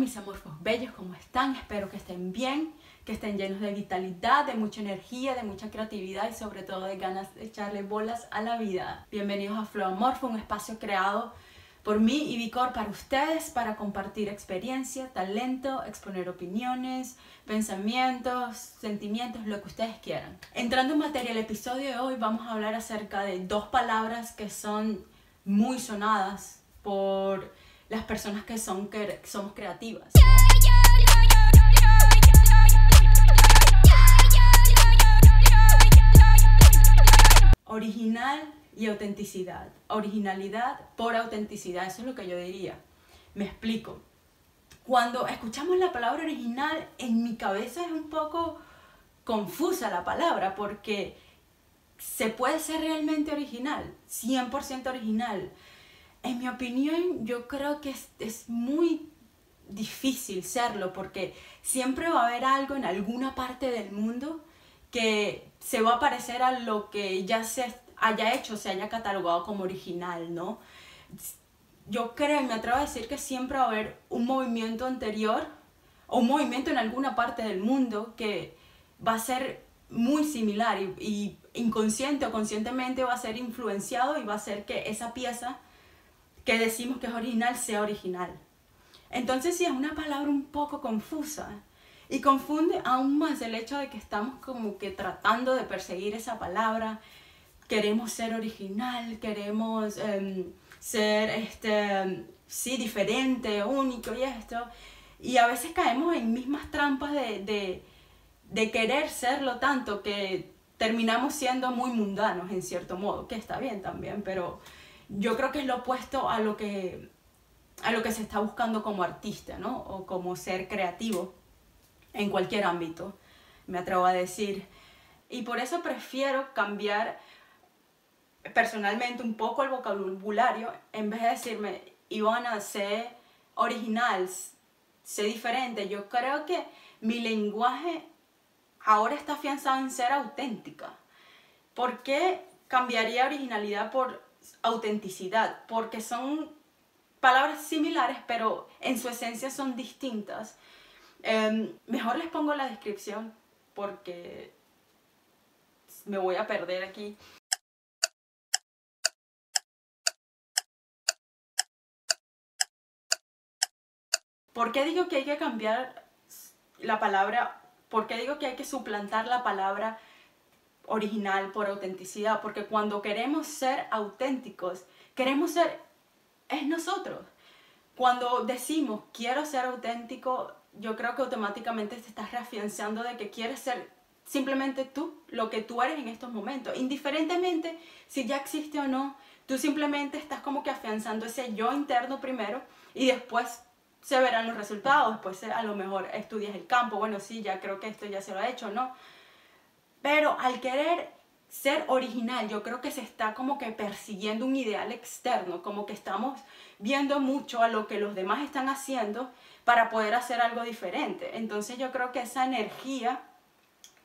mis amorfos bellos, ¿cómo están? Espero que estén bien, que estén llenos de vitalidad, de mucha energía, de mucha creatividad y sobre todo de ganas de echarle bolas a la vida. Bienvenidos a Flow Amorfo, un espacio creado por mí y Vicor para ustedes, para compartir experiencia, talento, exponer opiniones, pensamientos, sentimientos, lo que ustedes quieran. Entrando en materia, el episodio de hoy vamos a hablar acerca de dos palabras que son muy sonadas por las personas que son que somos creativas. Original y autenticidad. Originalidad por autenticidad, eso es lo que yo diría. Me explico. Cuando escuchamos la palabra original, en mi cabeza es un poco confusa la palabra porque se puede ser realmente original, 100% original, en mi opinión, yo creo que es, muy difícil serlo porque siempre va a haber algo en alguna parte del mundo que se va a parecer a lo que ya se haya hecho, se haya catalogado como original, ¿no? Yo creo me atrevo a decir que siempre va a haber un movimiento anterior o un movimiento en alguna parte del mundo que va a ser muy similar y, y inconsciente o conscientemente va a ser influenciado y va a hacer que esa pieza que decimos que es original sea original. Entonces sí es una palabra un poco confusa y confunde aún más el hecho de que estamos como que tratando de perseguir esa palabra, queremos ser original, queremos em, ser este, sí, diferente, único y esto. Y a veces caemos en mismas trampas de, de, de querer serlo tanto que terminamos siendo muy mundanos en cierto modo, que está bien también, pero yo creo que es lo opuesto a lo que, a lo que se está buscando como artista, ¿no? O como ser creativo en cualquier ámbito, me atrevo a decir. Y por eso prefiero cambiar personalmente un poco el vocabulario en vez de decirme, Ivana, sé original, sé diferente. Yo creo que mi lenguaje ahora está afianzado en ser auténtica. ¿Por qué cambiaría originalidad por autenticidad, porque son palabras similares, pero en su esencia son distintas. Em, mejor les pongo la descripción porque me voy a perder aquí. ¿Por qué digo que hay que cambiar la palabra? ¿Por qué digo que hay que suplantar la palabra original, por autenticidad, porque cuando queremos ser auténticos, queremos ser, es nosotros. Cuando decimos quiero ser auténtico, yo creo que automáticamente te estás reafianzando de que quieres ser simplemente tú, lo que tú eres en estos momentos. Indiferentemente si ya existe o no, tú simplemente estás como que afianzando ese yo interno primero y después se verán los resultados, después a lo mejor estudias el campo, bueno, sí, ya creo que esto ya se lo ha hecho, ¿no? Pero al querer ser original, yo creo que se está como que persiguiendo un ideal externo, como que estamos viendo mucho a lo que los demás están haciendo para poder hacer algo diferente. Entonces yo creo que esa energía,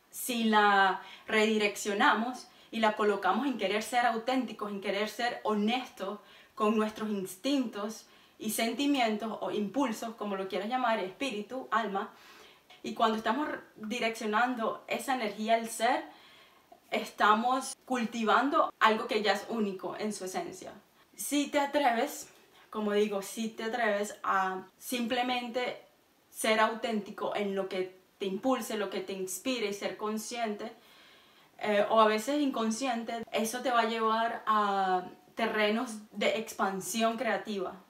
si la redireccionamos y la colocamos en querer ser auténticos, en querer ser honestos con nuestros instintos y sentimientos o impulsos, como lo quieras llamar, espíritu, alma, y cuando estamos direccionando esa energía al ser, estamos cultivando algo que ya es único en su esencia. Si te atreves, como digo, si te atreves a simplemente ser auténtico en lo que te impulse, lo que te inspire y ser consciente, eh, o a veces inconsciente, eso te va a llevar a terrenos de expansión creativa.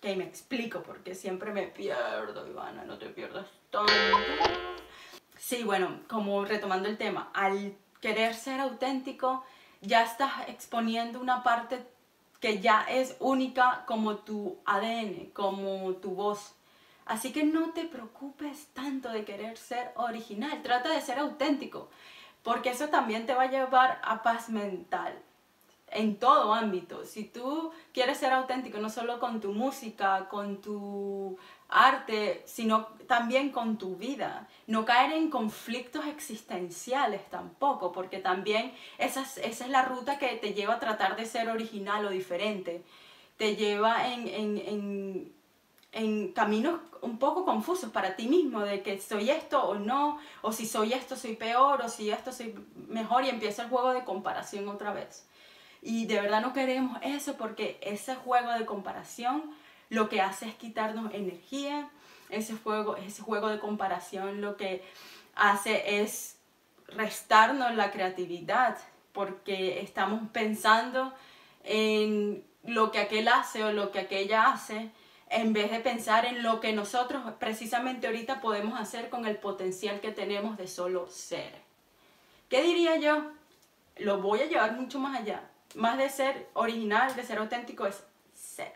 Que me explico porque siempre me pierdo, Ivana, no te pierdas Sí, bueno, como retomando el tema, al querer ser auténtico, ya estás exponiendo una parte que ya es única como tu ADN, como tu voz. Así que no te preocupes tanto de querer ser original, trata de ser auténtico, porque eso también te va a llevar a paz mental en todo ámbito. Si tú quieres ser auténtico, no solo con tu música, con tu arte, sino también con tu vida. No caer en conflictos existenciales tampoco, porque también esa es, esa es la ruta que te lleva a tratar de ser original o diferente. Te lleva en, en, en caminos un poco confusos para ti mismo, de que soy esto o no, o si soy esto soy peor, o si esto soy mejor, y empieza el juego de comparación otra vez. Y de verdad no queremos eso porque ese juego de comparación lo que hace es quitarnos energía, ese juego, ese juego de comparación lo que hace es restarnos la creatividad porque estamos pensando en lo que aquel hace o lo que aquella hace en vez de pensar en lo que nosotros precisamente ahorita podemos hacer con el potencial que tenemos de solo ser. ¿Qué diría yo? Lo voy a llevar mucho más allá. Más de ser original, de ser auténtico, es ser.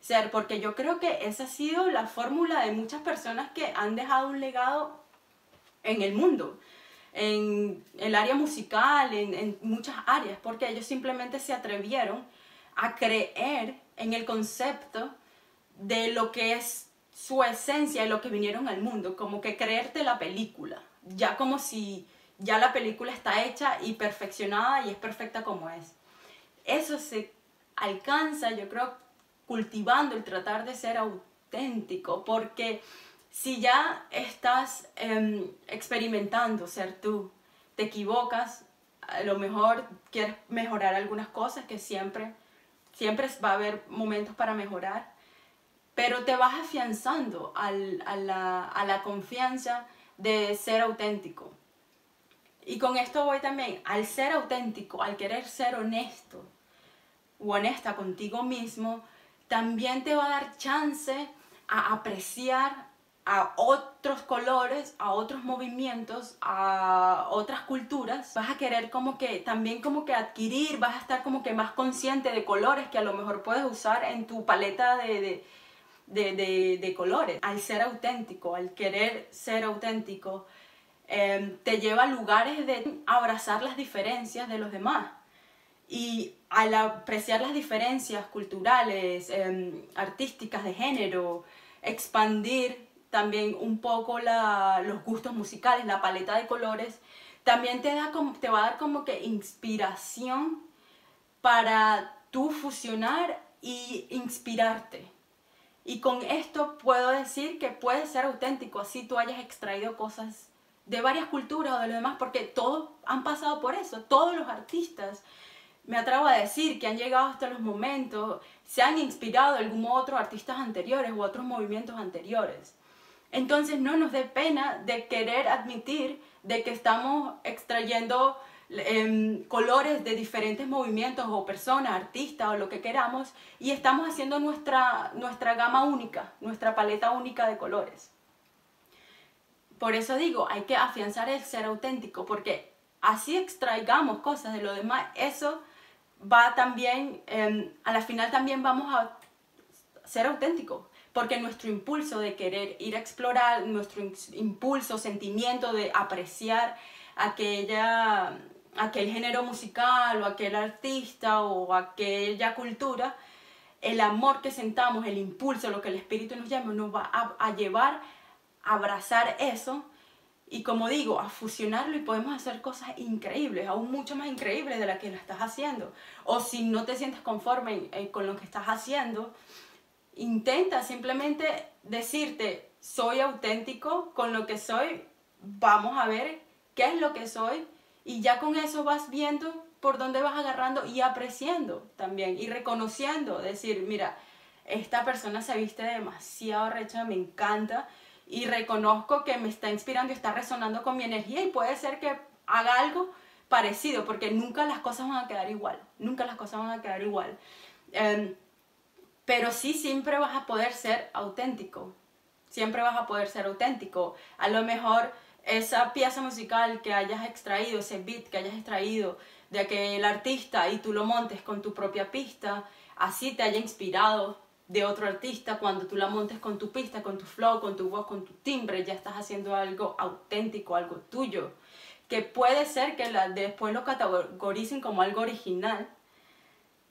Ser, porque yo creo que esa ha sido la fórmula de muchas personas que han dejado un legado en el mundo, en el área musical, en, muchas áreas, porque ellos simplemente se atrevieron a creer en el concepto de lo que es su esencia y lo que vinieron al mundo, como que creerte la película, ya como si ya la película está hecha y perfeccionada y es perfecta como es. Eso se alcanza, yo creo, cultivando el tratar de ser auténtico, porque si ya estás em, experimentando ser tú, te equivocas, a lo mejor quieres mejorar algunas cosas que siempre, siempre va a haber momentos para mejorar, pero te vas afianzando a, la, a la confianza de ser auténtico. Y con esto voy también, al ser auténtico, al querer ser honesto o honesta contigo mismo, también te va a dar chance a apreciar a otros colores, a otros movimientos, a otras culturas, vas a querer como que también como que adquirir, vas a estar como que más consciente de colores que a lo mejor puedes usar en tu paleta de, de, colores. Al ser auténtico, al querer ser auténtico, em, te lleva a lugares de abrazar las diferencias de los demás. Y al apreciar las diferencias culturales, em, artísticas, de género, expandir también un poco los gustos musicales, la paleta de colores, también te, da como, te va a dar como que inspiración para tú fusionar y inspirarte. Y con esto puedo decir que puedes ser auténtico, así tú hayas extraído cosas de varias culturas o de lo demás, porque todos han pasado por eso, todos los artistas, me atrevo a decir, que han llegado hasta los momentos, se han inspirado algún otro artistas anteriores u otros movimientos anteriores. Entonces no nos dé pena de querer admitir de que estamos extrayendo Em, colores de diferentes movimientos o personas, artistas o lo que queramos y estamos haciendo nuestra, nuestra gama única, nuestra paleta única de colores. Por eso digo, hay que afianzar el ser auténtico porque así extraigamos cosas de lo demás, eso va también, em, a la final también vamos a ser auténticos porque nuestro impulso de querer ir a explorar, nuestro impulso, sentimiento de apreciar aquella aquel género musical o aquel artista o aquella cultura, el amor que sentamos, el impulso, lo que el espíritu nos llama, nos va a, llevar a abrazar eso y como digo, a fusionarlo y podemos hacer cosas increíbles, aún mucho más increíbles de las que lo estás haciendo. O si no te sientes conforme eh, con lo que estás haciendo, intenta simplemente decirte, soy auténtico con lo que soy, vamos a ver qué es lo que soy y ya con eso vas viendo por dónde vas agarrando y apreciando también y reconociendo, decir, mira, esta persona se viste demasiado recha, me encanta y reconozco que me está inspirando y está resonando con mi energía y puede ser que haga algo parecido, porque nunca las cosas van a quedar igual, nunca las cosas van a quedar igual. Em, pero sí siempre vas a poder ser auténtico, siempre vas a poder ser auténtico. A lo mejor esa pieza musical que hayas extraído, ese beat que hayas extraído de aquel artista y tú lo montes con tu propia pista, así te haya inspirado de otro artista, cuando tú la montes con tu pista, con tu flow, con tu voz, con tu timbre, ya estás haciendo algo auténtico, algo tuyo, que puede ser que la, después lo categoricen como algo original,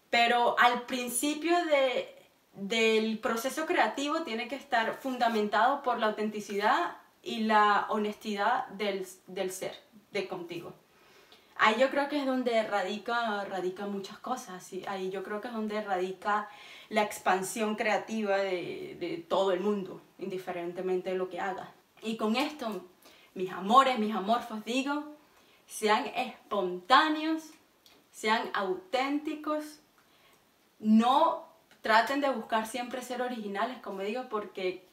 pero al principio de, del proceso creativo tiene que estar fundamentado por la autenticidad y la honestidad del, ser, de contigo. Ahí yo creo que es donde radica, radica muchas cosas, ahí yo creo que es donde radica la expansión creativa de, todo el mundo, indiferentemente de lo que haga. Y con esto, mis amores, mis amorfos, digo, sean espontáneos, sean auténticos, no traten de buscar siempre ser originales, como digo, porque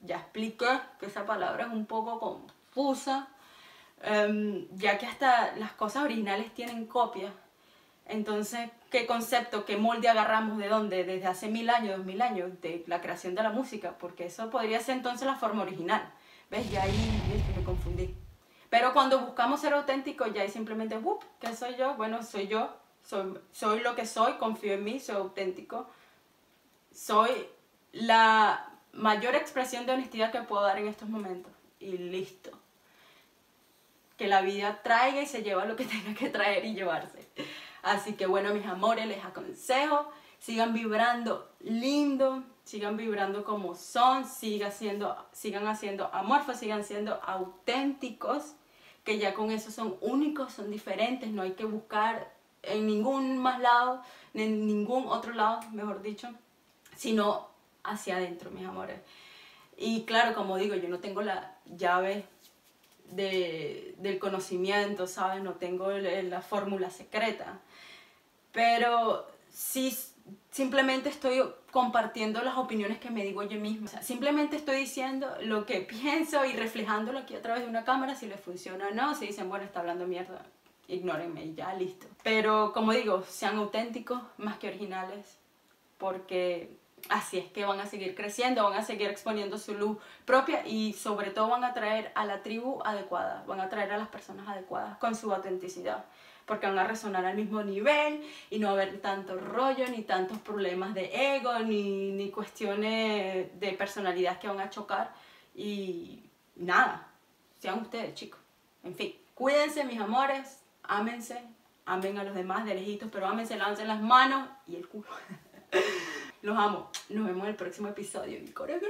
ya expliqué que esa palabra es un poco confusa, em, ya que hasta las cosas originales tienen copias. Entonces, ¿qué concepto, qué molde agarramos de dónde? Desde hace mil años, dos mil años, de la creación de la música, porque eso podría ser entonces la forma original. ¿Ves? Ya ahí me confundí. Pero cuando buscamos ser auténticos, ya es simplemente, ¡up! ¿Qué soy yo? Bueno, soy yo, soy, soy lo que soy, confío en mí, soy auténtico. Soy la mayor expresión de honestidad que puedo dar en estos momentos. Y listo. Que la vida traiga y se lleva lo que tenga que traer y llevarse. Así que bueno, mis amores, les aconsejo, sigan vibrando lindo, sigan vibrando como son, sigan siendo, sigan haciendo amorfos, sigan siendo auténticos, que ya con eso son únicos, son diferentes, no hay que buscar en ningún más lado, en ningún otro lado, mejor dicho, sino hacia adentro, mis amores. Y claro, como digo, yo no tengo la llave de, del conocimiento, ¿sabes? No tengo la fórmula secreta. Pero sí, simplemente estoy compartiendo las opiniones que me digo yo misma. simplemente estoy diciendo lo que pienso y reflejándolo aquí a través de una cámara, si les funciona o no. Si dicen, bueno, está hablando mierda, ignórenme y ya, listo. Pero como digo, sean auténticos más que originales, porque así es que van a seguir creciendo, van a seguir exponiendo su luz propia y sobre todo van a traer a la tribu adecuada, van a traer a las personas adecuadas con su autenticidad, porque van a resonar al mismo nivel y no va a haber tanto rollo, ni tantos problemas de ego, ni, ni cuestiones de personalidad que van a chocar y nada, sean ustedes chicos. En fin, cuídense mis amores, ámense, amen a los demás de lejitos, pero ámense, lávense las manos y el culo. Los amo. Nos vemos en el próximo episodio. Mi corazón.